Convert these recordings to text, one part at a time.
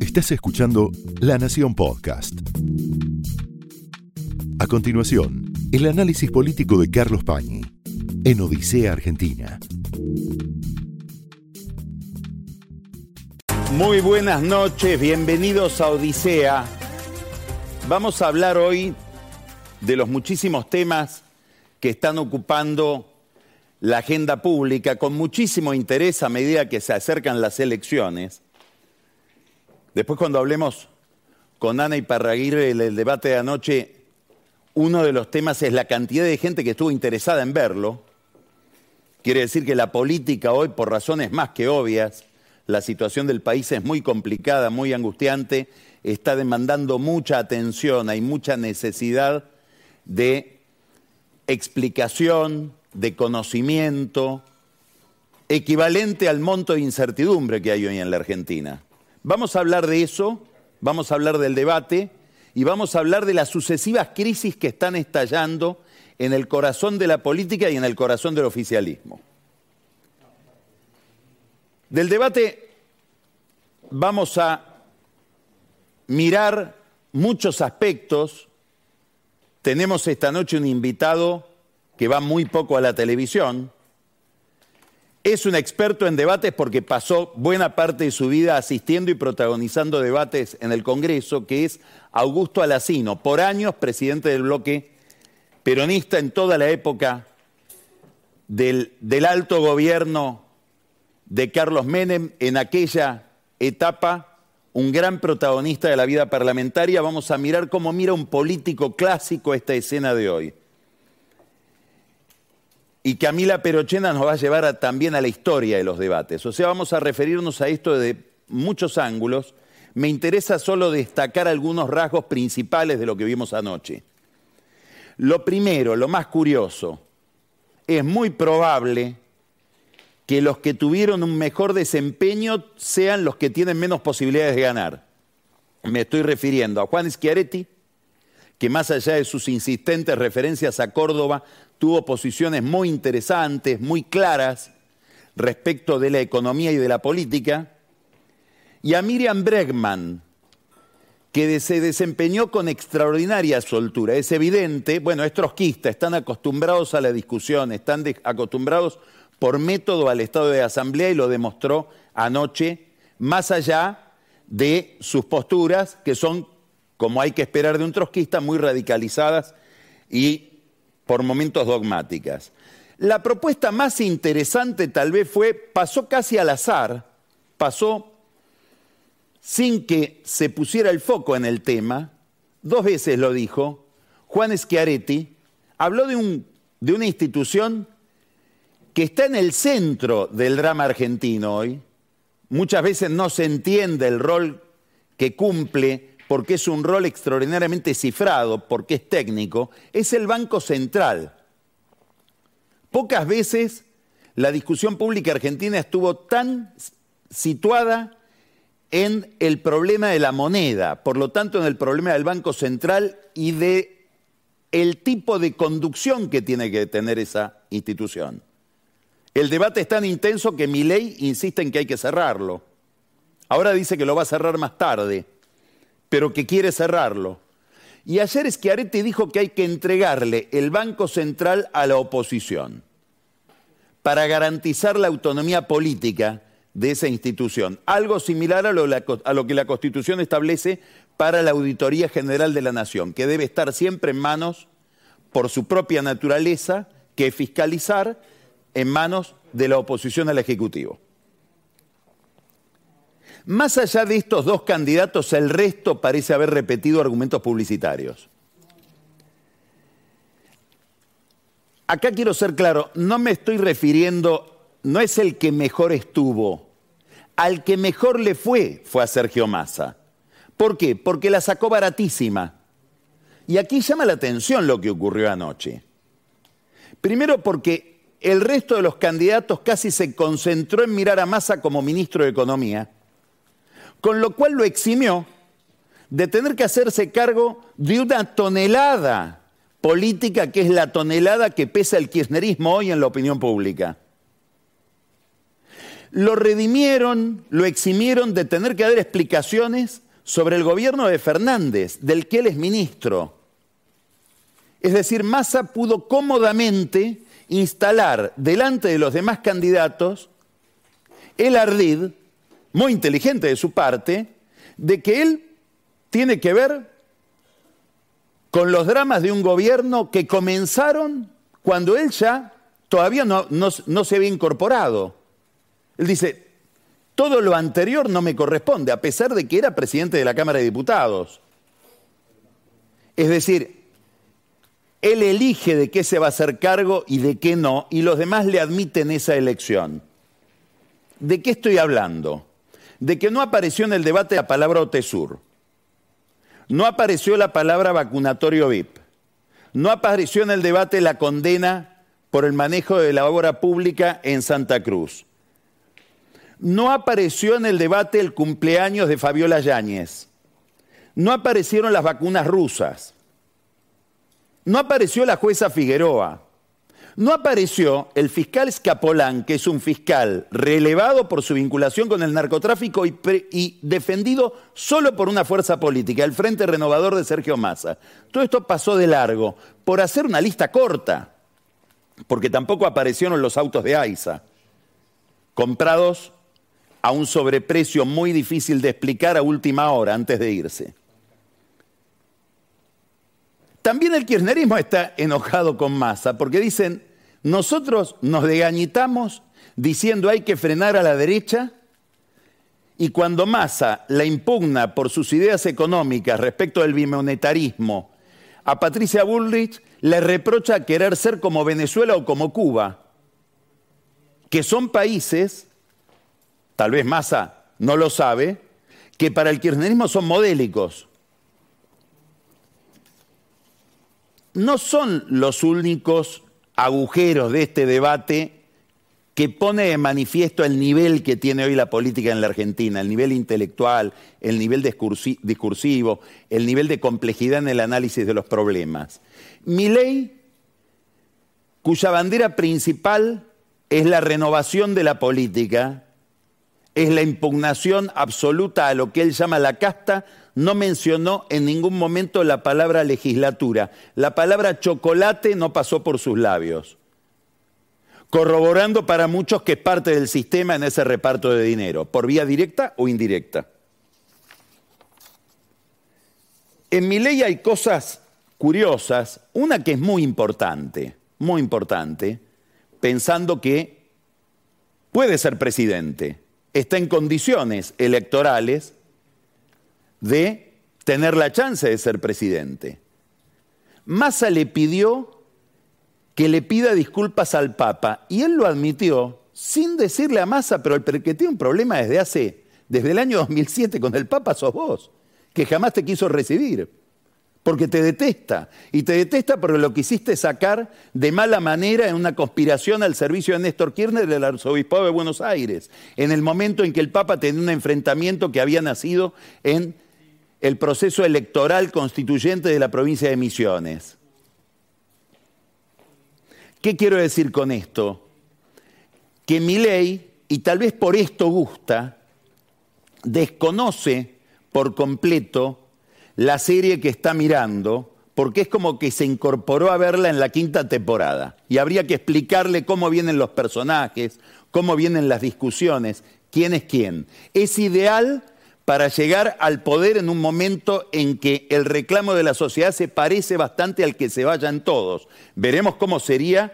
Estás escuchando La Nación Podcast. A continuación, el análisis político de Carlos Pañi en Odisea Argentina. Muy buenas noches, bienvenidos a Odisea. Vamos a hablar hoy de los muchísimos temas que están ocupando la agenda pública con muchísimo interés a medida que se acercan las elecciones. Después cuando hablemos con Ana y Parraguirre el debate de anoche, uno de los temas es la cantidad de gente que estuvo interesada en verlo. Quiere decir que la política hoy, por razones más que obvias, la situación del país es muy complicada, muy angustiante, está demandando mucha atención, hay mucha necesidad de explicación, de conocimiento, equivalente al monto de incertidumbre que hay hoy en la Argentina. Vamos a hablar de eso, vamos a hablar del debate y vamos a hablar de las sucesivas crisis que están estallando en el corazón de la política y en el corazón del oficialismo. Del debate vamos a mirar muchos aspectos. Tenemos esta noche un invitado que va muy poco a la televisión. Es un experto en debates porque pasó buena parte de su vida asistiendo y protagonizando debates en el Congreso, que es Augusto Alacino, por años presidente del bloque peronista en toda la época del, del alto gobierno de Carlos Menem, en aquella etapa un gran protagonista de la vida parlamentaria. Vamos a mirar cómo mira un político clásico esta escena de hoy. Y Camila Perochena nos va a llevar también a la historia de los debates. O sea, vamos a referirnos a esto de muchos ángulos. Me interesa solo destacar algunos rasgos principales de lo que vimos anoche. Lo primero, lo más curioso, es muy probable que los que tuvieron un mejor desempeño sean los que tienen menos posibilidades de ganar. Me estoy refiriendo a Juan Schiaretti, que más allá de sus insistentes referencias a Córdoba, tuvo posiciones muy interesantes, muy claras respecto de la economía y de la política, y a Miriam Bregman, que se desempeñó con extraordinaria soltura. Es evidente, bueno, es trotskista, están acostumbrados a la discusión, están acostumbrados por método al estado de asamblea y lo demostró anoche, más allá de sus posturas, que son, como hay que esperar de un trotskista, muy radicalizadas y por momentos dogmáticas. La propuesta más interesante tal vez fue, pasó casi al azar, pasó sin que se pusiera el foco en el tema, dos veces lo dijo, Juan Schiaretti habló de, un, de una institución que está en el centro del drama argentino hoy. Muchas veces no se entiende el rol que cumple porque es un rol extraordinariamente cifrado, porque es técnico, es el Banco Central. Pocas veces la discusión pública argentina estuvo tan situada en el problema de la moneda, por lo tanto en el problema del Banco Central y de el tipo de conducción que tiene que tener esa institución. El debate es tan intenso que mi ley insiste en que hay que cerrarlo. Ahora dice que lo va a cerrar más tarde pero que quiere cerrarlo. Y ayer Schiaretti dijo que hay que entregarle el Banco Central a la oposición para garantizar la autonomía política de esa institución. Algo similar a lo, a lo, que la Constitución establece para la Auditoría General de la Nación, que debe estar siempre en manos, por su propia naturaleza, que fiscalizar en manos de la oposición al Ejecutivo. Más allá de estos dos candidatos, el resto parece haber repetido argumentos publicitarios. Acá quiero ser claro, no me estoy refiriendo, no es el que mejor estuvo, al que mejor le fue fue a Sergio Massa. ¿Por qué? Porque la sacó baratísima. Y aquí llama la atención lo que ocurrió anoche. Primero porque el resto de los candidatos casi se concentró en mirar a Massa como ministro de Economía con lo cual lo eximió de tener que hacerse cargo de una tonelada política que es la tonelada que pesa el kirchnerismo hoy en la opinión pública. lo redimieron, lo eximieron de tener que dar explicaciones sobre el gobierno de Fernández, del que él es ministro. Es decir, Massa pudo cómodamente instalar delante de los demás candidatos el ardid, muy inteligente de su parte, de que él tiene que ver con los dramas de un gobierno que comenzaron cuando él ya todavía no, se había incorporado. Él dice, todo lo anterior no me corresponde, a pesar de que era presidente de la Cámara de Diputados. Es decir, él elige de qué se va a hacer cargo y de qué no, y los demás le admiten esa elección. ¿De qué estoy hablando? De que no apareció en el debate la palabra OTESUR, no apareció la palabra vacunatorio VIP, no apareció en el debate la condena por el manejo de la obra pública en Santa Cruz, no apareció en el debate el cumpleaños de Fabiola Yáñez, no aparecieron las vacunas rusas, no apareció la jueza Figueroa. No apareció el fiscal Scapolán, que es un fiscal relevado por su vinculación con el narcotráfico y, y, defendido solo por una fuerza política, el Frente Renovador de Sergio Massa. Todo esto pasó de largo por hacer una lista corta, porque tampoco aparecieron los autos de AISA, comprados a un sobreprecio muy difícil de explicar a última hora antes de irse. También el kirchnerismo está enojado con Massa porque dicen, nosotros nos degañitamos diciendo hay que frenar a la derecha y cuando Massa la impugna por sus ideas económicas respecto del bimonetarismo, a Patricia Bullrich le reprocha querer ser como Venezuela o como Cuba, que son países, tal vez Massa no lo sabe, que para el kirchnerismo son modélicos. no son los únicos agujeros de este debate que pone de manifiesto el nivel que tiene hoy la política en la Argentina, el nivel intelectual, el nivel discursivo, el nivel de complejidad en el análisis de los problemas. Mi ley, cuya bandera principal es la renovación de la política, es la impugnación absoluta a lo que él llama la casta no mencionó en ningún momento la palabra legislatura. La palabra chocolate no pasó por sus labios, corroborando para muchos que es parte del sistema en ese reparto de dinero, por vía directa o indirecta. En mi ley hay cosas curiosas, una que es muy importante, muy importante, pensando que puede ser presidente, está en condiciones electorales de tener la chance de ser presidente. Massa le pidió que le pida disculpas al Papa y él lo admitió sin decirle a Massa, pero el que tiene un problema desde hace, desde el año 2007 con el Papa sos vos, que jamás te quiso recibir, porque te detesta. Y te detesta porque lo quisiste sacar de mala manera en una conspiración al servicio de Néstor Kirchner del arzobispado de Buenos Aires, en el momento en que el Papa tenía un enfrentamiento que había nacido en el proceso electoral constituyente de la provincia de Misiones. ¿Qué quiero decir con esto? Que mi ley, y tal vez por esto gusta, desconoce por completo la serie que está mirando, porque es como que se incorporó a verla en la quinta temporada. Y habría que explicarle cómo vienen los personajes, cómo vienen las discusiones, quién es quién. Es ideal para llegar al poder en un momento en que el reclamo de la sociedad se parece bastante al que se vayan todos. Veremos cómo sería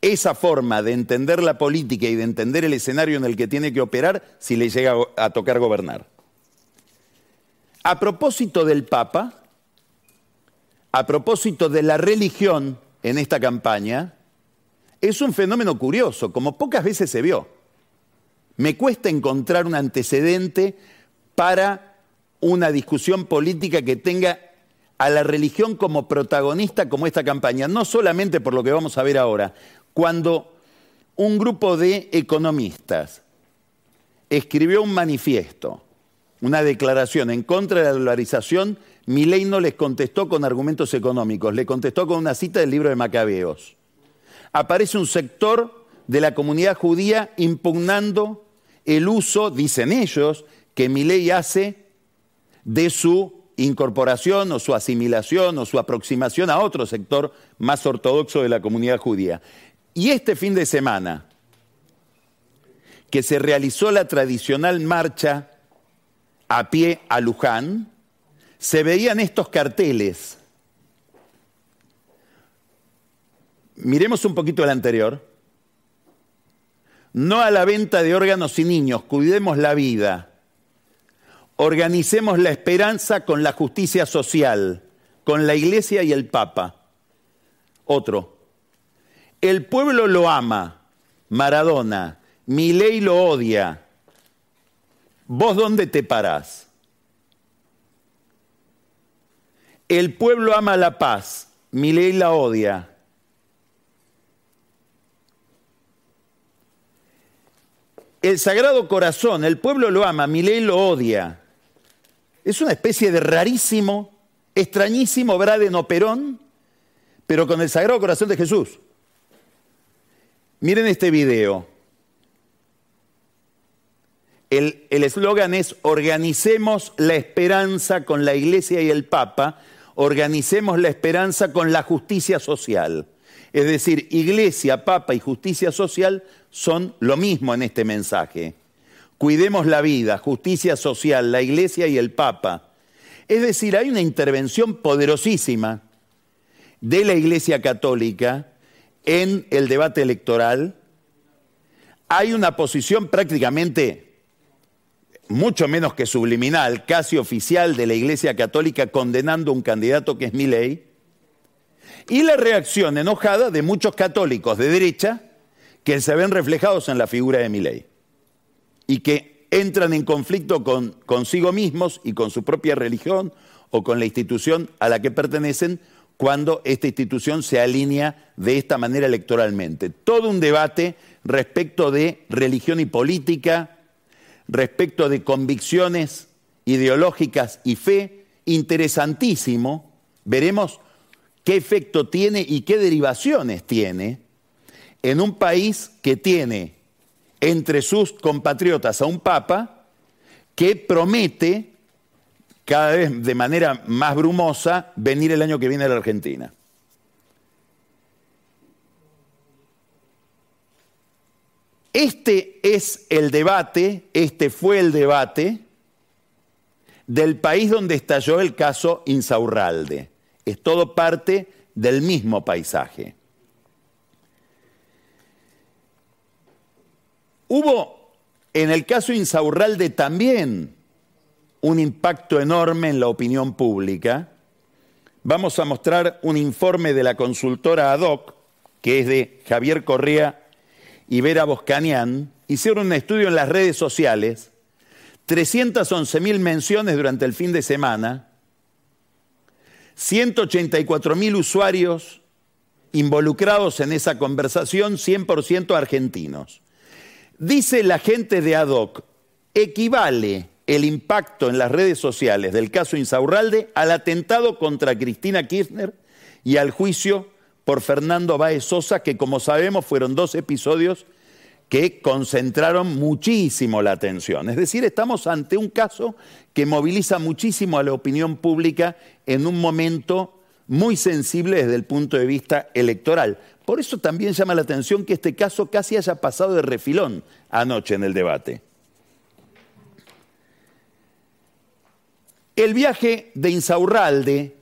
esa forma de entender la política y de entender el escenario en el que tiene que operar si le llega a tocar gobernar. A propósito del Papa, a propósito de la religión en esta campaña, es un fenómeno curioso, como pocas veces se vio. Me cuesta encontrar un antecedente para una discusión política que tenga a la religión como protagonista como esta campaña, no solamente por lo que vamos a ver ahora, cuando un grupo de economistas escribió un manifiesto, una declaración en contra de la dolarización, Milei no les contestó con argumentos económicos, le contestó con una cita del libro de Macabeos. Aparece un sector de la comunidad judía impugnando el uso, dicen ellos, que mi ley hace de su incorporación o su asimilación o su aproximación a otro sector más ortodoxo de la comunidad judía. Y este fin de semana, que se realizó la tradicional marcha a pie a Luján, se veían estos carteles. Miremos un poquito el anterior. No a la venta de órganos y niños, cuidemos la vida. Organicemos la esperanza con la justicia social, con la iglesia y el papa. Otro. El pueblo lo ama, Maradona. Mi ley lo odia. ¿Vos dónde te parás? El pueblo ama la paz, mi ley la odia. El Sagrado Corazón, el pueblo lo ama, mi ley lo odia. Es una especie de rarísimo, extrañísimo Braden Operón, pero con el Sagrado Corazón de Jesús. Miren este video. El eslogan es organicemos la esperanza con la iglesia y el Papa, organicemos la esperanza con la justicia social. Es decir, iglesia, Papa y justicia social son lo mismo en este mensaje. Cuidemos la vida, justicia social, la iglesia y el Papa. Es decir, hay una intervención poderosísima de la Iglesia Católica en el debate electoral. Hay una posición prácticamente mucho menos que subliminal, casi oficial de la Iglesia Católica condenando un candidato que es Milei. Y la reacción enojada de muchos católicos de derecha que se ven reflejados en la figura de Milei y que entran en conflicto con consigo mismos y con su propia religión o con la institución a la que pertenecen cuando esta institución se alinea de esta manera electoralmente. Todo un debate respecto de religión y política, respecto de convicciones ideológicas y fe, interesantísimo. Veremos qué efecto tiene y qué derivaciones tiene en un país que tiene entre sus compatriotas a un papa que promete cada vez de manera más brumosa venir el año que viene a la Argentina. Este es el debate, este fue el debate del país donde estalló el caso Insaurralde. Es todo parte del mismo paisaje. Hubo en el caso Insaurralde también un impacto enorme en la opinión pública. Vamos a mostrar un informe de la consultora ADOC, que es de Javier Correa y Vera Boscanian. Hicieron un estudio en las redes sociales, 311 mil menciones durante el fin de semana, 184 mil usuarios involucrados en esa conversación, 100% argentinos. Dice la gente de ADOC, equivale el impacto en las redes sociales del caso Insaurralde al atentado contra Cristina Kirchner y al juicio por Fernando Báez Sosa, que como sabemos fueron dos episodios que concentraron muchísimo la atención. Es decir, estamos ante un caso que moviliza muchísimo a la opinión pública en un momento muy sensible desde el punto de vista electoral. Por eso también llama la atención que este caso casi haya pasado de refilón anoche en el debate. El viaje de Insaurralde,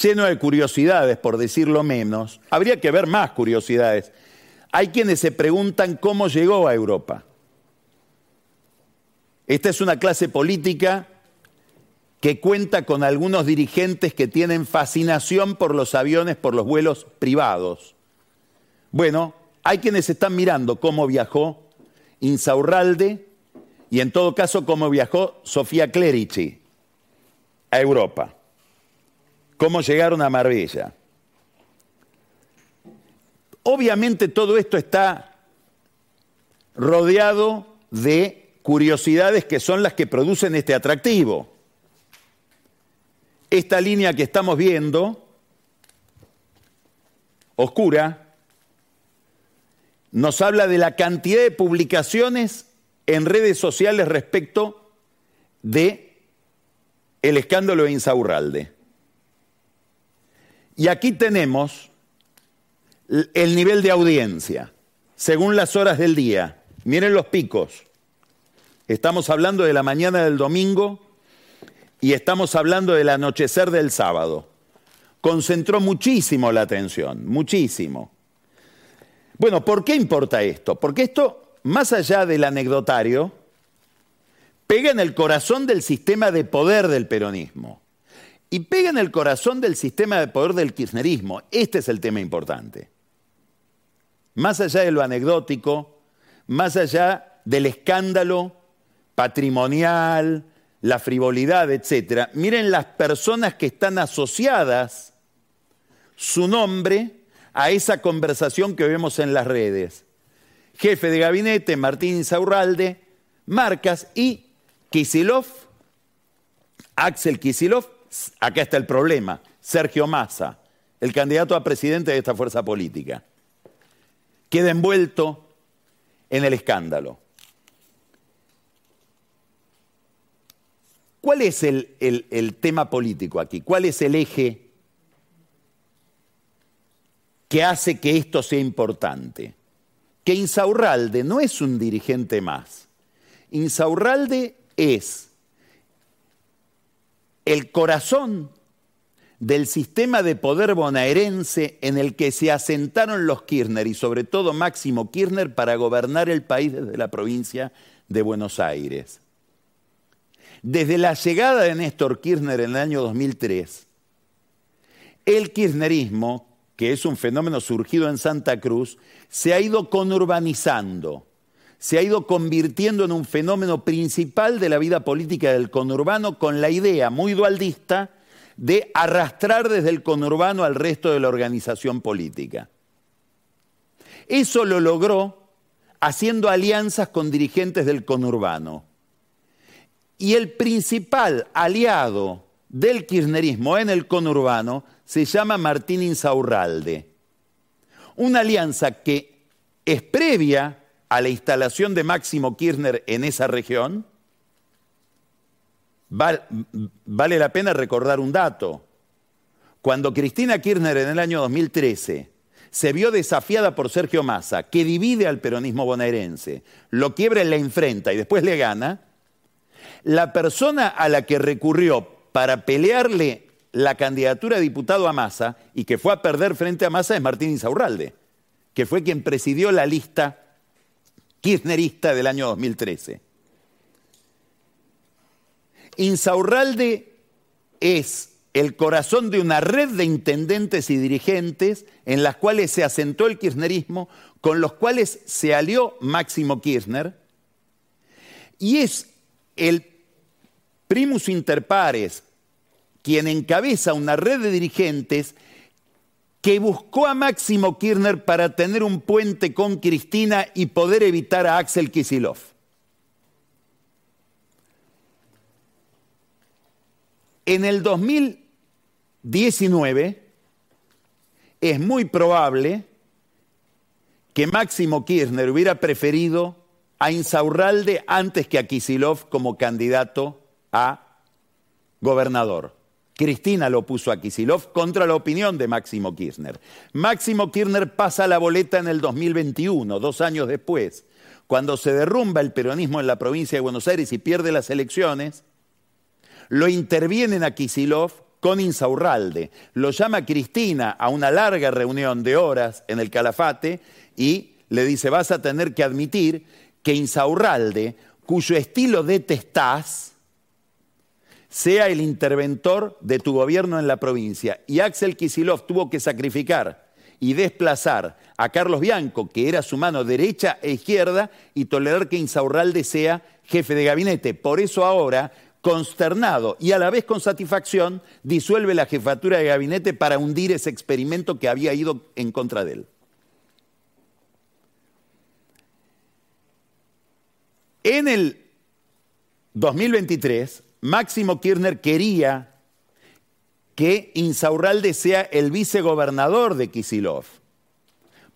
lleno de curiosidades, por decirlo menos, habría que ver más curiosidades. Hay quienes se preguntan cómo llegó a Europa. Esta es una clase política que cuenta con algunos dirigentes que tienen fascinación por los aviones, por los vuelos privados. Bueno, hay quienes están mirando cómo viajó Insaurralde y en todo caso cómo viajó Sofía Clerici a Europa, cómo llegaron a Marbella. Obviamente todo esto está rodeado de curiosidades que son las que producen este atractivo. Esta línea que estamos viendo, oscura, nos habla de la cantidad de publicaciones en redes sociales respecto de el escándalo de Insaurralde. Y aquí tenemos el nivel de audiencia, según las horas del día. Miren los picos. Estamos hablando de la mañana del domingo y estamos hablando del anochecer del sábado. Concentró muchísimo la atención, muchísimo. Bueno, ¿por qué importa esto? Porque esto, más allá del anecdotario, pega en el corazón del sistema de poder del peronismo y pega en el corazón del sistema de poder del kirchnerismo. Este es el tema importante. Más allá de lo anecdótico, más allá del escándalo patrimonial, la frivolidad, etc. Miren las personas que están asociadas su nombre a esa conversación que vemos en las redes. Jefe de gabinete, Martín Insaurralde, Marcas y Kisilov, Axel Kisilov, acá está el problema, Sergio Massa, el candidato a presidente de esta fuerza política, queda envuelto en el escándalo. ¿Cuál es el, el, tema político aquí? ¿Cuál es el eje que hace que esto sea importante. Que Insaurralde no es un dirigente más. Insaurralde es el corazón del sistema de poder bonaerense en el que se asentaron los Kirchner y sobre todo Máximo Kirchner para gobernar el país desde la provincia de Buenos Aires. Desde la llegada de Néstor Kirchner en el año 2003, el kirchnerismo que es un fenómeno surgido en Santa Cruz, se ha ido conurbanizando, se ha ido convirtiendo en un fenómeno principal de la vida política del conurbano con la idea muy dualdista de arrastrar desde el conurbano al resto de la organización política. Eso lo logró haciendo alianzas con dirigentes del conurbano. Y el principal aliado del kirchnerismo en el conurbano se llama Martín Insaurralde. Una alianza que es previa a la instalación de Máximo Kirchner en esa región. Vale la pena recordar un dato. Cuando Cristina Kirchner en el año 2013 se vio desafiada por Sergio Massa, que divide al peronismo bonaerense, lo quiebra y le enfrenta y después le gana, la persona a la que recurrió para pelearle la candidatura de diputado a Massa y que fue a perder frente a Massa es Martín Insaurralde, que fue quien presidió la lista kirchnerista del año 2013. Insaurralde es el corazón de una red de intendentes y dirigentes en las cuales se asentó el kirchnerismo, con los cuales se alió Máximo Kirchner, y es el primus inter pares quien encabeza una red de dirigentes que buscó a Máximo Kirchner para tener un puente con Cristina y poder evitar a Axel Kisilov. En el 2019 es muy probable que Máximo Kirchner hubiera preferido a Insaurralde antes que a Kisilov como candidato a gobernador. Cristina lo puso a Kisilov contra la opinión de Máximo Kirchner. Máximo Kirchner pasa la boleta en el 2021, dos años después, cuando se derrumba el peronismo en la provincia de Buenos Aires y pierde las elecciones, lo intervienen a Kisilov con Insaurralde. Lo llama Cristina a una larga reunión de horas en el Calafate y le dice, vas a tener que admitir que Insaurralde, cuyo estilo detestás, sea el interventor de tu gobierno en la provincia. Y Axel Kisilov tuvo que sacrificar y desplazar a Carlos Bianco, que era su mano derecha e izquierda, y tolerar que Insaurralde sea jefe de gabinete. Por eso ahora, consternado y a la vez con satisfacción, disuelve la jefatura de gabinete para hundir ese experimento que había ido en contra de él. En el 2023, Máximo Kirchner quería que Insaurralde sea el vicegobernador de Kisilov.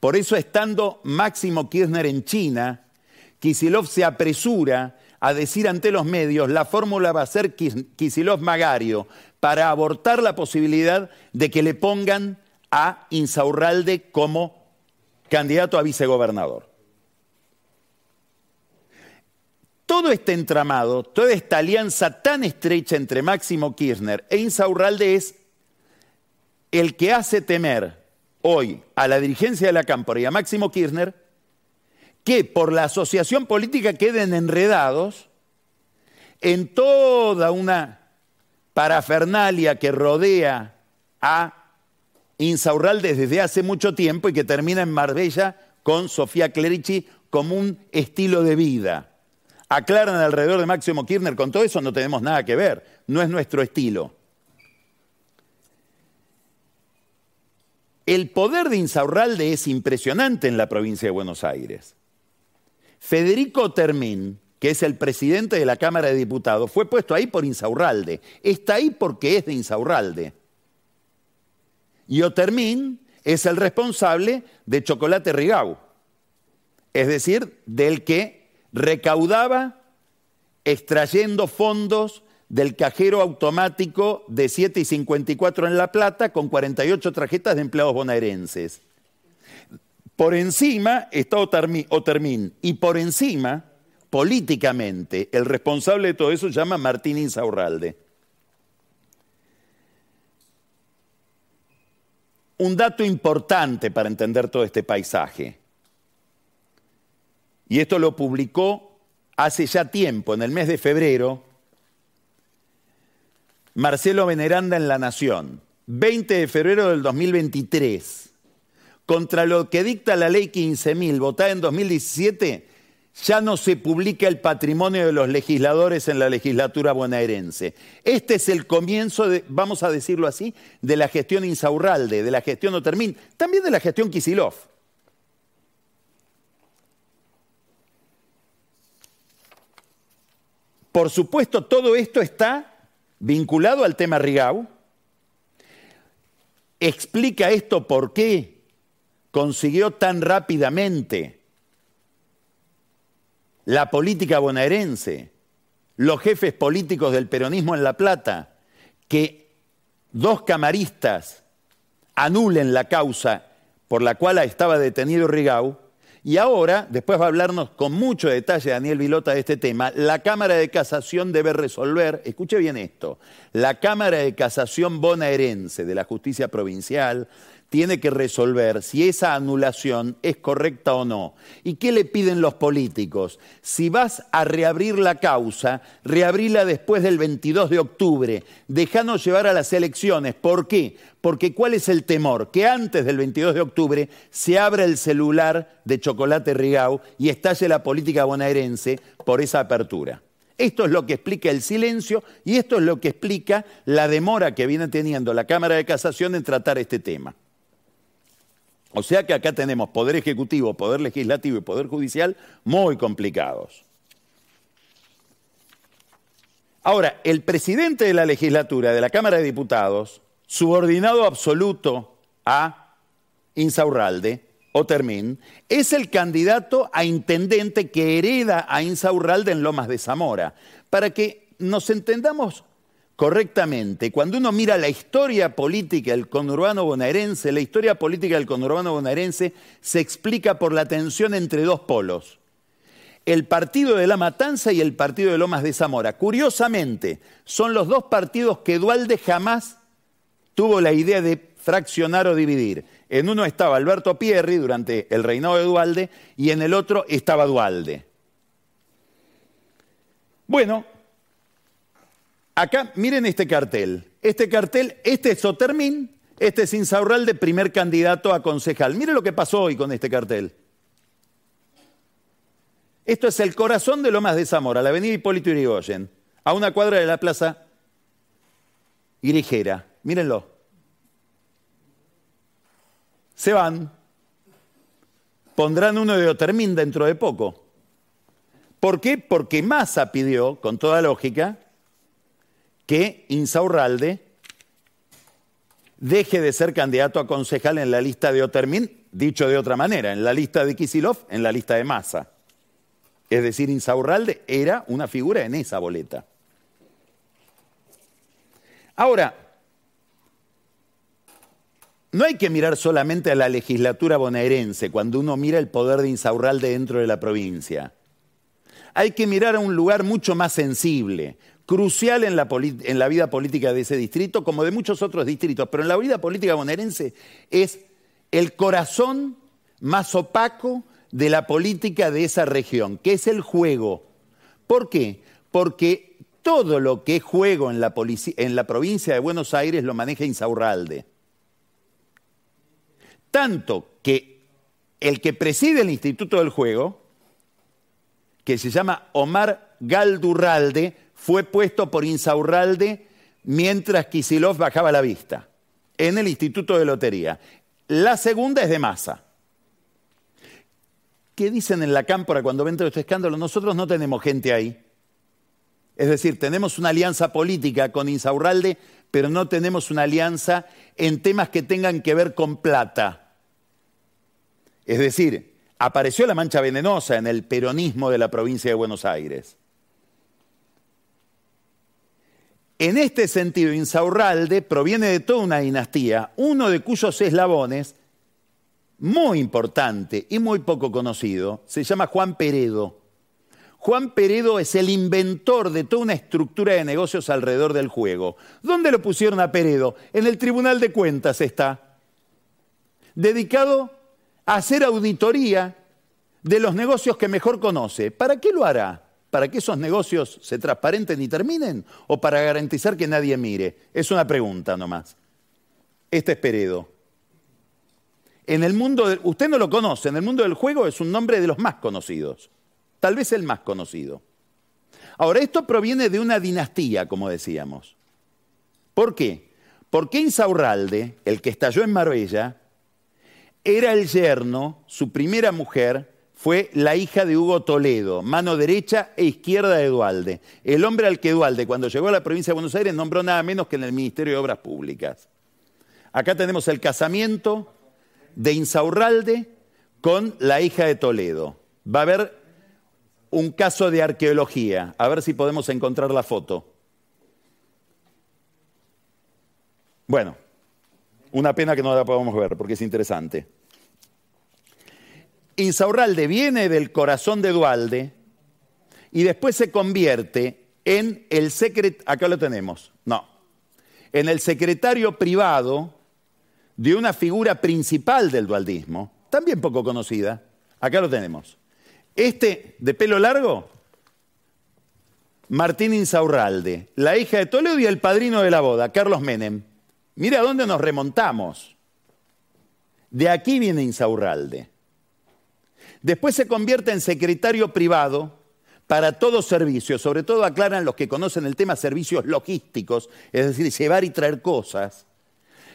Por eso, estando Máximo Kirchner en China, Kisilov se apresura a decir ante los medios, la fórmula va a ser Kisilov-Magario, para abortar la posibilidad de que le pongan a Insaurralde como candidato a vicegobernador. Todo este entramado, toda esta alianza tan estrecha entre Máximo Kirchner e Insaurralde es el que hace temer hoy a la dirigencia de la Cámpora y a Máximo Kirchner que por la asociación política queden enredados en toda una parafernalia que rodea a Insaurralde desde hace mucho tiempo y que termina en Marbella con Sofía Clerici como un estilo de vida aclaran alrededor de Máximo Kirchner, con todo eso no tenemos nada que ver, no es nuestro estilo. El poder de Insaurralde es impresionante en la provincia de Buenos Aires. Federico Termín, que es el presidente de la Cámara de Diputados, fue puesto ahí por Insaurralde. Está ahí porque es de Insaurralde. Y Otermín es el responsable de Chocolate Rigau, es decir, del que recaudaba extrayendo fondos del cajero automático de 7 y 54 en La Plata con 48 tarjetas de empleados bonaerenses. Por encima está Otermín y por encima, políticamente, el responsable de todo eso se llama Martín Insaurralde. Un dato importante para entender todo este paisaje. Y esto lo publicó hace ya tiempo, en el mes de febrero, Marcelo Veneranda en La Nación, 20 de febrero del 2023, contra lo que dicta la ley 15.000, votada en 2017, ya no se publica el patrimonio de los legisladores en la legislatura bonaerense. Este es el comienzo, de, vamos a decirlo así, de la gestión Insaurralde, de la gestión Otermín, también de la gestión Kisilov. Por supuesto, todo esto está vinculado al tema Rigau. Explica esto por qué consiguió tan rápidamente la política bonaerense, los jefes políticos del peronismo en La Plata, que dos camaristas anulen la causa por la cual estaba detenido Rigau y ahora, después va a hablarnos con mucho detalle Daniel Vilota de este tema, la Cámara de Casación debe resolver, escuche bien esto, la Cámara de Casación bonaerense de la Justicia Provincial tiene que resolver si esa anulación es correcta o no. ¿Y qué le piden los políticos? Si vas a reabrir la causa, reabrirla después del 22 de octubre, dejanos llevar a las elecciones. ¿Por qué? Porque ¿cuál es el temor? Que antes del 22 de octubre se abra el celular de Chocolate Rigau y estalle la política bonaerense por esa apertura. Esto es lo que explica el silencio y esto es lo que explica la demora que viene teniendo la Cámara de Casación en tratar este tema. O sea que acá tenemos poder ejecutivo, poder legislativo y poder judicial muy complicados. Ahora, el presidente de la legislatura, de la Cámara de Diputados, subordinado absoluto a Insaurralde, o Termín, es el candidato a intendente que hereda a Insaurralde en Lomas de Zamora. Para que nos entendamos correctamente, cuando uno mira la historia política del conurbano bonaerense, la historia política del conurbano bonaerense se explica por la tensión entre dos polos. El partido de La Matanza y el partido de Lomas de Zamora. Curiosamente, son los dos partidos que Dualde jamás tuvo la idea de fraccionar o dividir. En uno estaba Alberto Pierri durante el reinado de Dualde y en el otro estaba Dualde. Bueno, Acá, miren este cartel. Este cartel, este es Sotermín, este es Insaurralde, primer candidato a concejal. Miren lo que pasó hoy con este cartel. Esto es el corazón de Lomas de Zamora, la avenida Hipólito Yrigoyen, a una cuadra de la plaza Irijera. Mírenlo. Se van. Pondrán uno de Otermín dentro de poco. ¿Por qué? Porque Massa pidió, con toda lógica, que Insaurralde deje de ser candidato a concejal en la lista de Otermin, dicho de otra manera, en la lista de Kisilov, en la lista de Massa. Es decir, Insaurralde era una figura en esa boleta. Ahora, no hay que mirar solamente a la legislatura bonaerense cuando uno mira el poder de Insaurralde dentro de la provincia. Hay que mirar a un lugar mucho más sensible, crucial en la, vida política de ese distrito, como de muchos otros distritos, pero en la vida política bonaerense es el corazón más opaco de la política de esa región, que es el juego. ¿Por qué? Porque todo lo que es juego en la, en la provincia de Buenos Aires lo maneja Insaurralde. Tanto que el que preside el Instituto del Juego, que se llama Omar Galdurralde, fue puesto por Insaurralde mientras Kisilov bajaba la vista en el Instituto de Lotería. La segunda es de masa. ¿Qué dicen en la cámpora cuando ven todo este escándalo? Nosotros no tenemos gente ahí. Es decir, tenemos una alianza política con Insaurralde, pero no tenemos una alianza en temas que tengan que ver con plata. Es decir, apareció la mancha venenosa en el peronismo de la provincia de Buenos Aires. En este sentido, Insaurralde proviene de toda una dinastía, uno de cuyos eslabones, muy importante y muy poco conocido, se llama Juan Peredo. Juan Peredo es el inventor de toda una estructura de negocios alrededor del juego. ¿Dónde lo pusieron a Peredo? En el Tribunal de Cuentas está. Dedicado hacer auditoría de los negocios que mejor conoce. ¿Para qué lo hará? ¿Para que esos negocios se transparenten y terminen? ¿O para garantizar que nadie mire? Es una pregunta nomás. Este es Peredo. En el mundo, usted no lo conoce, en el mundo del juego es un nombre de los más conocidos, tal vez el más conocido. Ahora, esto proviene de una dinastía, como decíamos. ¿Por qué? Porque Insaurralde, el que estalló en Marbella, era el yerno, su primera mujer fue la hija de Hugo Toledo, mano derecha e izquierda de Dualde. El hombre al que Dualde, cuando llegó a la provincia de Buenos Aires, nombró nada menos que en el Ministerio de Obras Públicas. Acá tenemos el casamiento de Insaurralde con la hija de Toledo. Va a haber un caso de arqueología, a ver si podemos encontrar la foto. Bueno, una pena que no la podamos ver porque es interesante. Insaurralde viene del corazón de Dualde y después se convierte en el secret, acá lo tenemos, no, en el secretario privado de una figura principal del dualdismo, también poco conocida, acá lo tenemos. Este de pelo largo, Martín Insaurralde, la hija de Toledo y el padrino de la boda, Carlos Menem. Mira a dónde nos remontamos. De aquí viene Insaurralde. Después se convierte en secretario privado para todo servicio, sobre todo aclaran los que conocen el tema servicios logísticos, es decir, llevar y traer cosas,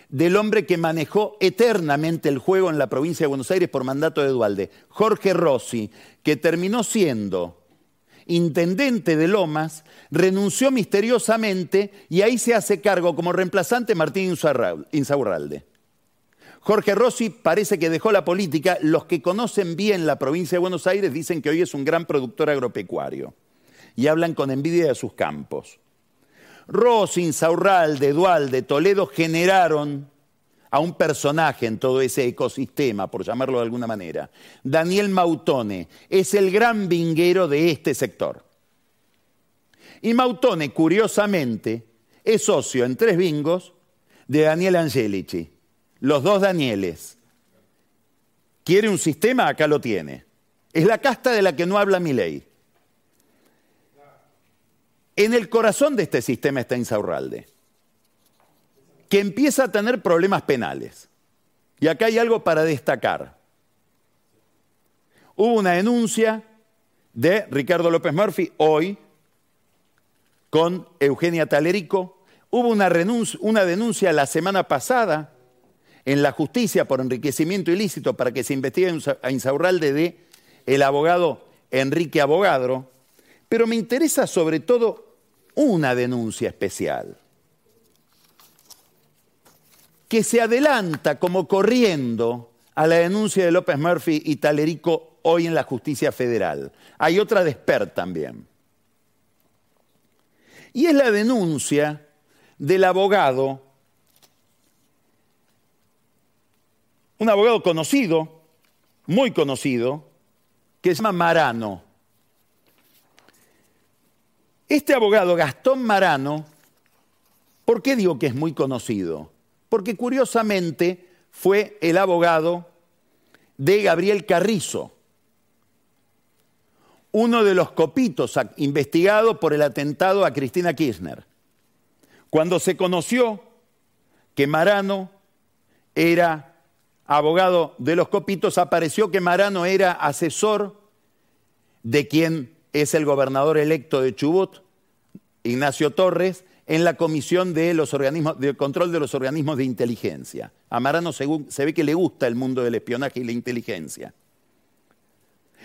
del hombre que manejó eternamente el juego en la provincia de Buenos Aires por mandato de Dualde, Jorge Rossi, que terminó siendo intendente de Lomas, renunció misteriosamente y ahí se hace cargo como reemplazante Martín Insaurralde. Jorge Rossi parece que dejó la política. Los que conocen bien la provincia de Buenos Aires dicen que hoy es un gran productor agropecuario y hablan con envidia de sus campos. Rossi, Insaurralde, Dualde, Toledo generaron a un personaje en todo ese ecosistema, por llamarlo de alguna manera. Daniel Mautone es el gran vinguero de este sector. Y Mautone, curiosamente, es socio en tres bingos de Daniel Angelici. Los dos Danieles. ¿Quiere un sistema? Acá lo tiene. Es la casta de la que no habla mi ley. En el corazón de este sistema está Insaurralde que empieza a tener problemas penales. Y acá hay algo para destacar. Hubo una denuncia de Ricardo López Murphy hoy con Eugenia Talerico. Hubo una, una denuncia la semana pasada en la justicia por enriquecimiento ilícito para que se investigue a Insaurralde de el abogado Enrique Abogadro, pero me interesa sobre todo una denuncia especial que se adelanta como corriendo a la denuncia de López Murphy y Talerico hoy en la justicia federal. Hay otra de Spert también. Y es la denuncia del abogado, un abogado conocido, muy conocido, que se llama Marano. Este abogado, Gastón Marano, ¿por qué digo que es muy conocido? Porque curiosamente fue el abogado de Gabriel Carrizo, uno de los copitos investigado por el atentado a Cristina Kirchner. Cuando se conoció que Marano era abogado de los copitos, apareció que Marano era asesor de quien es el gobernador electo de Chubut, Ignacio Torres, en la comisión de, los organismos, de control de los organismos de inteligencia. A Marano se, se ve que le gusta el mundo del espionaje y la inteligencia.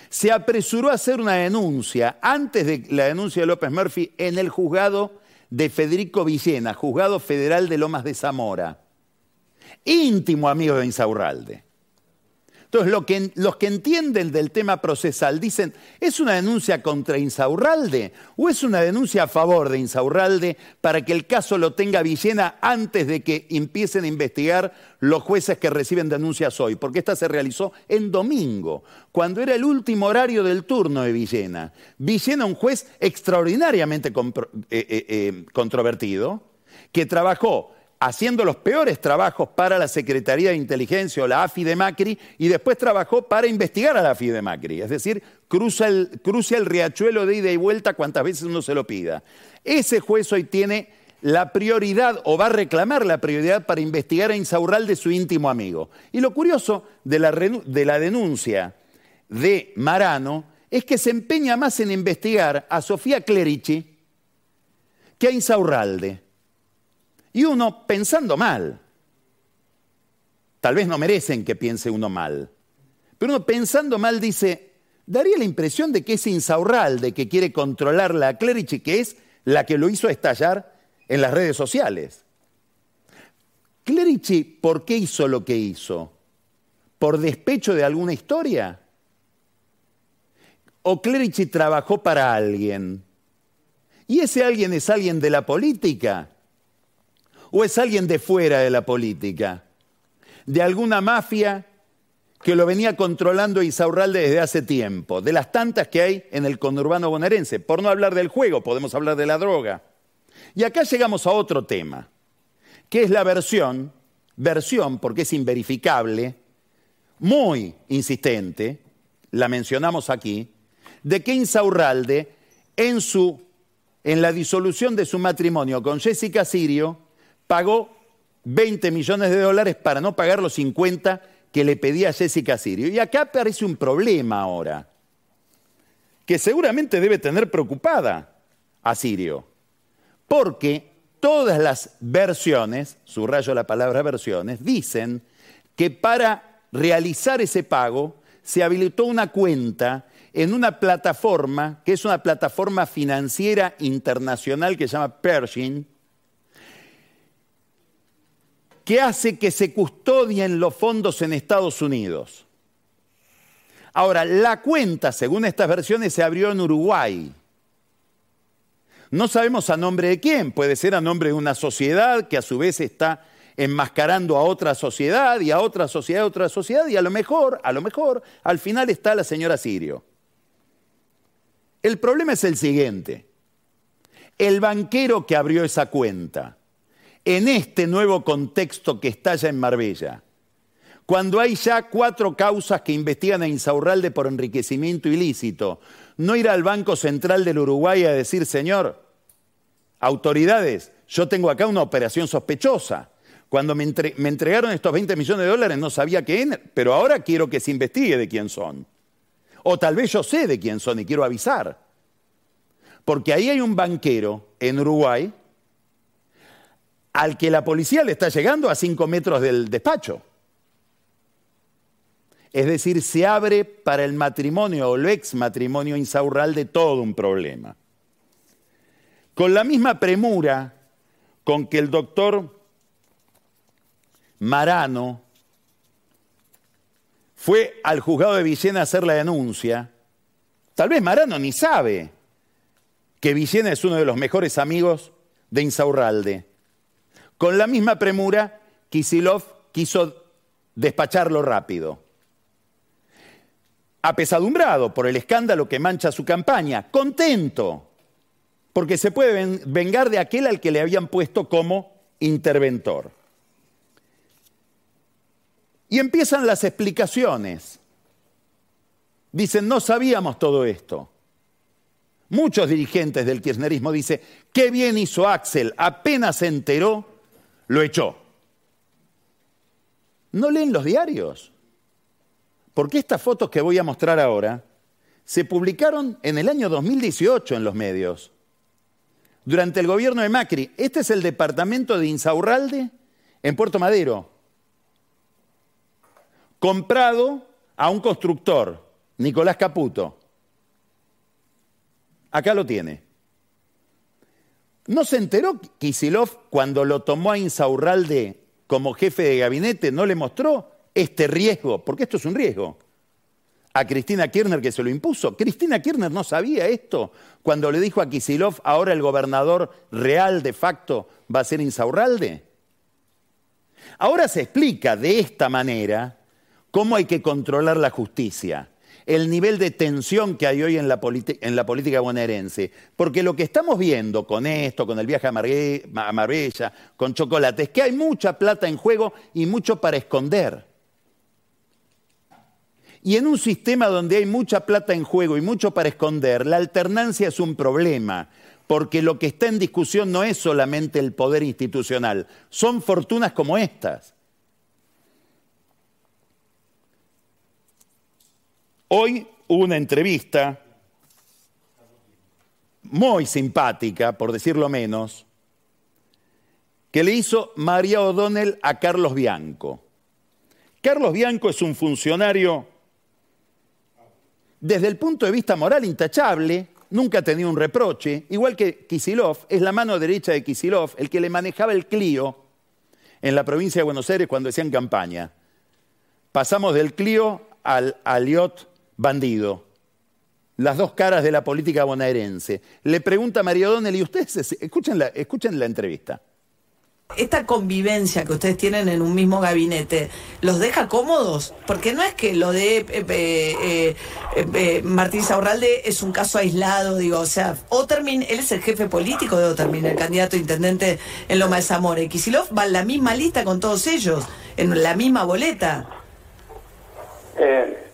Se apresuró a hacer una denuncia antes de la denuncia de López Murphy en el juzgado de Federico Villena, juzgado federal de Lomas de Zamora, íntimo amigo de Insaurralde. Entonces, los que entienden del tema procesal dicen, ¿es una denuncia contra Insaurralde o es una denuncia a favor de Insaurralde para que el caso lo tenga Villena antes de que empiecen a investigar los jueces que reciben denuncias hoy? Porque esta se realizó en domingo, cuando era el último horario del turno de Villena. Villena, un juez extraordinariamente eh, eh, eh, controvertido, que trabajó haciendo los peores trabajos para la Secretaría de Inteligencia o la AFI de Macri y después trabajó para investigar a la AFI de Macri. Es decir, cruza el, el riachuelo de ida y vuelta cuantas veces uno se lo pida. Ese juez hoy tiene la prioridad o va a reclamar la prioridad para investigar a Insaurralde, su íntimo amigo. Y lo curioso de la, de la denuncia de Marano es que se empeña más en investigar a Sofía Clerici que a Insaurralde. Y uno pensando mal, tal vez no merecen que piense uno mal, pero uno pensando mal dice, daría la impresión de que es Insaurralde que quiere controlar la Clerici, que es la que lo hizo estallar en las redes sociales. Clerici, ¿por qué hizo lo que hizo? ¿Por despecho de alguna historia? ¿O Clerici trabajó para alguien? ¿Y ese alguien es alguien de la política? ¿O es alguien de fuera de la política? ¿De alguna mafia que lo venía controlando Isaurralde desde hace tiempo? De las tantas que hay en el conurbano bonaerense. Por no hablar del juego, podemos hablar de la droga. Y acá llegamos a otro tema, que es la versión, versión porque es inverificable, muy insistente, la mencionamos aquí, de que Insaurralde en, su, en la disolución de su matrimonio con Jessica Sirio pagó 20 millones de dólares para no pagar los 50 que le pedía Jessica Sirio. Y acá aparece un problema ahora, que seguramente debe tener preocupada a Sirio, porque todas las versiones, subrayo la palabra versiones, dicen que para realizar ese pago se habilitó una cuenta en una plataforma, que es una plataforma financiera internacional que se llama Pershing, que hace que se custodien los fondos en Estados Unidos. Ahora, la cuenta, según estas versiones, se abrió en Uruguay. No sabemos a nombre de quién, puede ser a nombre de una sociedad que a su vez está enmascarando a otra sociedad y a otra sociedad, a otra sociedad, y a lo mejor, a lo mejor, al final está la señora Sirio. El problema es el siguiente. El banquero que abrió esa cuenta, en este nuevo contexto que estalla en Marbella, cuando hay ya cuatro causas que investigan a Insaurralde por enriquecimiento ilícito, no ir al Banco Central del Uruguay a decir, señor, autoridades, yo tengo acá una operación sospechosa. Cuando me, entregaron estos 20 millones de dólares no sabía quién, pero ahora quiero que se investigue de quién son. O tal vez yo sé de quién son y quiero avisar. Porque ahí hay un banquero en Uruguay al que la policía le está llegando a cinco metros del despacho. Es decir, se abre para el matrimonio o el ex matrimonio Insaurralde todo un problema. Con la misma premura con que el doctor Marano fue al juzgado de Villena a hacer la denuncia. Tal vez Marano ni sabe que Villena es uno de los mejores amigos de Insaurralde. Con la misma premura, Kisilov quiso despacharlo rápido. Apesadumbrado por el escándalo que mancha su campaña, contento, porque se puede vengar de aquel al que le habían puesto como interventor. Y empiezan las explicaciones. Dicen, no sabíamos todo esto. Muchos dirigentes del kirchnerismo dicen, qué bien hizo Axel, apenas se enteró, lo echó. ¿No leen los diarios? Porque estas fotos que voy a mostrar ahora se publicaron en el año 2018 en los medios, durante el gobierno de Macri. Este es el departamento de Insaurralde en Puerto Madero, comprado a un constructor, Nicolás Caputo. Acá lo tiene. ¿No se enteró Kisilov cuando lo tomó a Insaurralde como jefe de gabinete? ¿No le mostró este riesgo? Porque esto es un riesgo. A Cristina Kirchner que se lo impuso. Cristina Kirchner no sabía esto cuando le dijo a Kisilov, ahora el gobernador real de facto va a ser Insaurralde. Ahora se explica de esta manera cómo hay que controlar la justicia el nivel de tensión que hay hoy en la, en la, política bonaerense. Porque lo que estamos viendo con esto, con el viaje a, a Marbella, con Chocolate, es que hay mucha plata en juego y mucho para esconder. Y en un sistema donde hay mucha plata en juego y mucho para esconder, la alternancia es un problema, porque lo que está en discusión no es solamente el poder institucional, son fortunas como estas. Hoy hubo una entrevista muy simpática, por decirlo menos, que le hizo María O'Donnell a Carlos Bianco. Carlos Bianco es un funcionario desde el punto de vista moral intachable, nunca ha tenido un reproche, igual que Kisilov, es la mano derecha de Kisilov, el que le manejaba el Clio en la provincia de Buenos Aires cuando hacían campaña. Pasamos del Clio al Aliot bandido. Las dos caras de la política bonaerense. Le pregunta María O'Donnell, y ustedes escuchen la, escuchen la entrevista. Esta convivencia que ustedes tienen en un mismo gabinete, ¿los deja cómodos? Porque no es que lo de eh, eh, eh, Martín Saurralde es un caso aislado, digo, o sea, Otermin, él es el jefe político de Otermin, el candidato a intendente en Loma de Zamora. Y Kisilov va en la misma lista con todos ellos, en la misma boleta. Eh,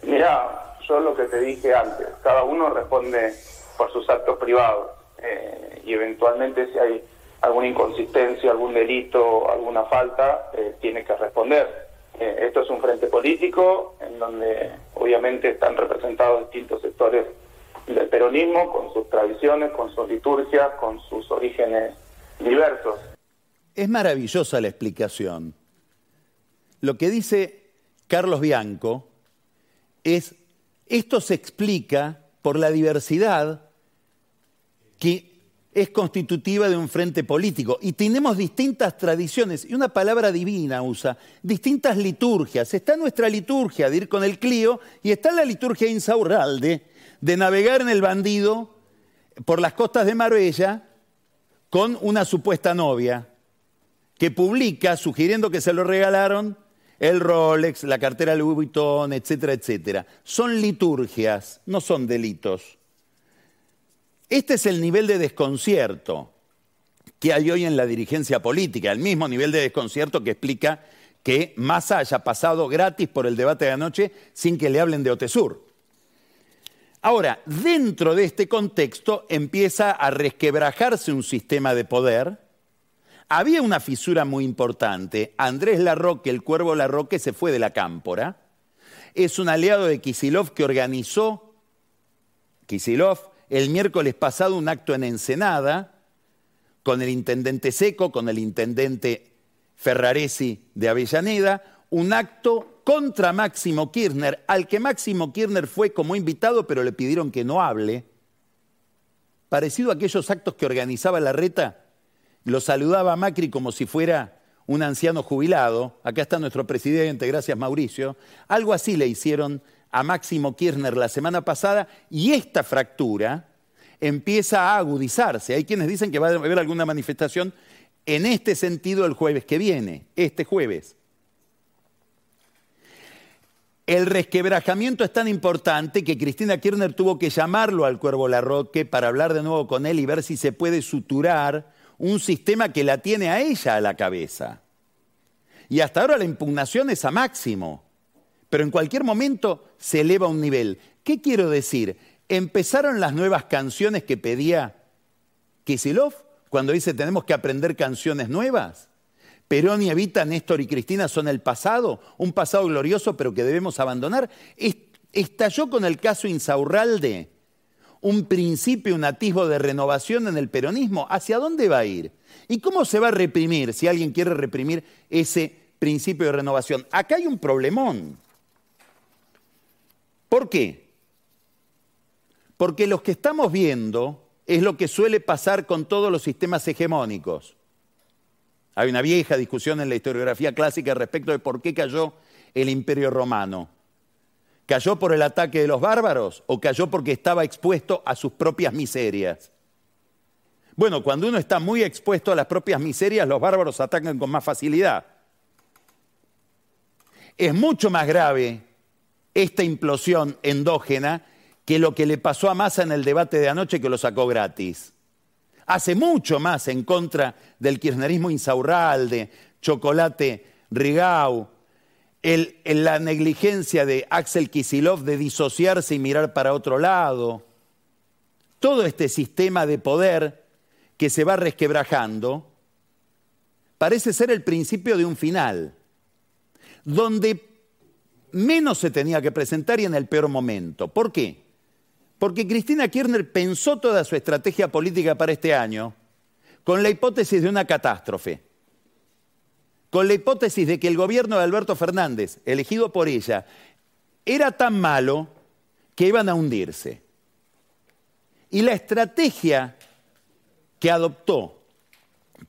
lo que te dije antes, cada uno responde por sus actos privados eh, y eventualmente si hay alguna inconsistencia, algún delito, alguna falta, eh, tiene que responder. Eh, esto es un frente político en donde obviamente están representados distintos sectores del peronismo, con sus tradiciones, con sus liturgias, con sus orígenes diversos. Es maravillosa la explicación. Lo que dice Carlos Bianco es esto se explica por la diversidad que es constitutiva de un frente político. Y tenemos distintas tradiciones, y una palabra divina usa, distintas liturgias. Está nuestra liturgia de ir con el Clío y está la liturgia insaurralde de navegar en el bandido por las costas de Marbella con una supuesta novia que publica, sugiriendo que se lo regalaron, el Rolex, la cartera Louis Vuitton, etcétera, etcétera. Son liturgias, no son delitos. Este es el nivel de desconcierto que hay hoy en la dirigencia política, el mismo nivel de desconcierto que explica que Massa haya pasado gratis por el debate de anoche sin que le hablen de Otesur. Ahora, dentro de este contexto empieza a resquebrajarse un sistema de poder había una fisura muy importante. Andrés Larroque, el cuervo Larroque, se fue de la cámpora. Es un aliado de Kisilov que organizó, Kisilov, el miércoles pasado un acto en Ensenada con el intendente Seco, con el intendente Ferraresi de Avellaneda, un acto contra Máximo Kirchner, al que Máximo Kirchner fue como invitado, pero le pidieron que no hable, parecido a aquellos actos que organizaba la reta lo saludaba a Macri como si fuera un anciano jubilado, acá está nuestro presidente, gracias Mauricio, algo así le hicieron a Máximo Kirchner la semana pasada y esta fractura empieza a agudizarse. Hay quienes dicen que va a haber alguna manifestación en este sentido el jueves que viene, este jueves. El resquebrajamiento es tan importante que Cristina Kirchner tuvo que llamarlo al Cuervo Larroque para hablar de nuevo con él y ver si se puede suturar un sistema que la tiene a ella a la cabeza. Y hasta ahora la impugnación es a máximo, pero en cualquier momento se eleva un nivel. ¿Qué quiero decir? Empezaron las nuevas canciones que pedía Kisilov cuando dice tenemos que aprender canciones nuevas. Perón y Evita, Néstor y Cristina son el pasado, un pasado glorioso pero que debemos abandonar. Estalló con el caso Insaurralde un principio, un atisbo de renovación en el peronismo. ¿Hacia dónde va a ir? ¿Y cómo se va a reprimir si alguien quiere reprimir ese principio de renovación? Acá hay un problemón. ¿Por qué? Porque lo que estamos viendo es lo que suele pasar con todos los sistemas hegemónicos. Hay una vieja discusión en la historiografía clásica respecto de por qué cayó el imperio romano. ¿Cayó por el ataque de los bárbaros o cayó porque estaba expuesto a sus propias miserias? Bueno, cuando uno está muy expuesto a las propias miserias, los bárbaros atacan con más facilidad. Es mucho más grave esta implosión endógena que lo que le pasó a Massa en el debate de anoche que lo sacó gratis hace mucho más en contra del kirchnerismo insaurralde, Chocolate Rigau, la negligencia de Axel Kisilov de disociarse y mirar para otro lado. Todo este sistema de poder que se va resquebrajando parece ser el principio de un final, donde menos se tenía que presentar y en el peor momento. ¿Por qué? Porque Cristina Kirchner pensó toda su estrategia política para este año con la hipótesis de una catástrofe, con la hipótesis de que el gobierno de Alberto Fernández, elegido por ella, era tan malo que iban a hundirse. Y la estrategia que adoptó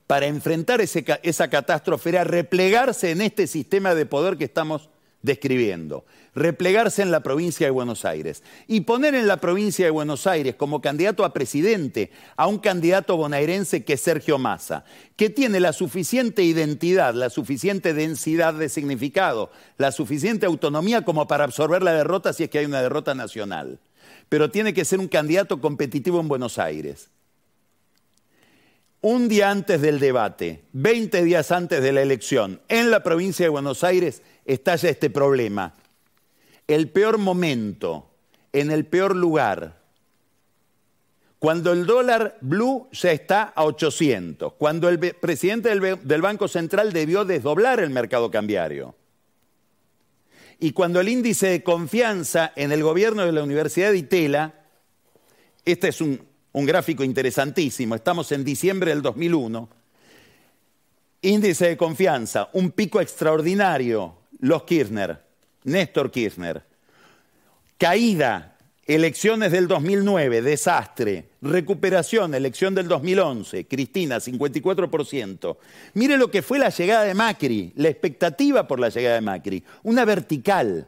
para enfrentar esa catástrofe era replegarse en este sistema de poder que estamos describiendo, replegarse en la provincia de Buenos Aires y poner en la provincia de Buenos Aires como candidato a presidente a un candidato bonaerense que es Sergio Massa, que tiene la suficiente identidad, la suficiente densidad de significado, la suficiente autonomía como para absorber la derrota si es que hay una derrota nacional, pero tiene que ser un candidato competitivo en Buenos Aires. Un día antes del debate, 20 días antes de la elección, en la provincia de Buenos Aires, estalla este problema. El peor momento, en el peor lugar, cuando el dólar blue ya está a 800, cuando el presidente del, Banco Central debió desdoblar el mercado cambiario, y cuando el índice de confianza en el gobierno de la Universidad de Itela, este es un, un gráfico interesantísimo, estamos en diciembre del 2001, índice de confianza, un pico extraordinario los Kirchner, Néstor Kirchner. Caída, elecciones del 2009, desastre. Recuperación, elección del 2011, Cristina, 54%. Mire lo que fue la llegada de Macri, la expectativa por la llegada de Macri. Una vertical.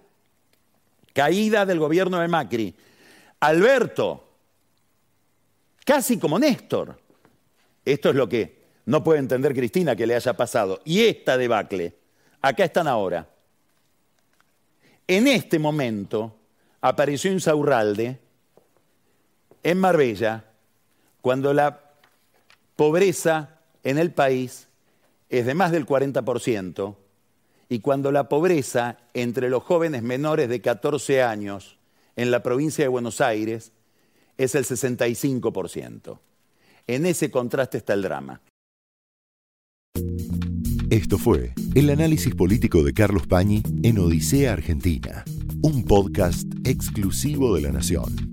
Caída del gobierno de Macri. Alberto, casi como Néstor. Esto es lo que no puede entender Cristina que le haya pasado. Y esta debacle, acá están ahora. En este momento apareció Insaurralde en Marbella cuando la pobreza en el país es de más del 40% y cuando la pobreza entre los jóvenes menores de 14 años en la provincia de Buenos Aires es el 65%. En ese contraste está el drama. Esto fue el análisis político de Carlos Pañi en Odisea Argentina, un podcast exclusivo de La Nación.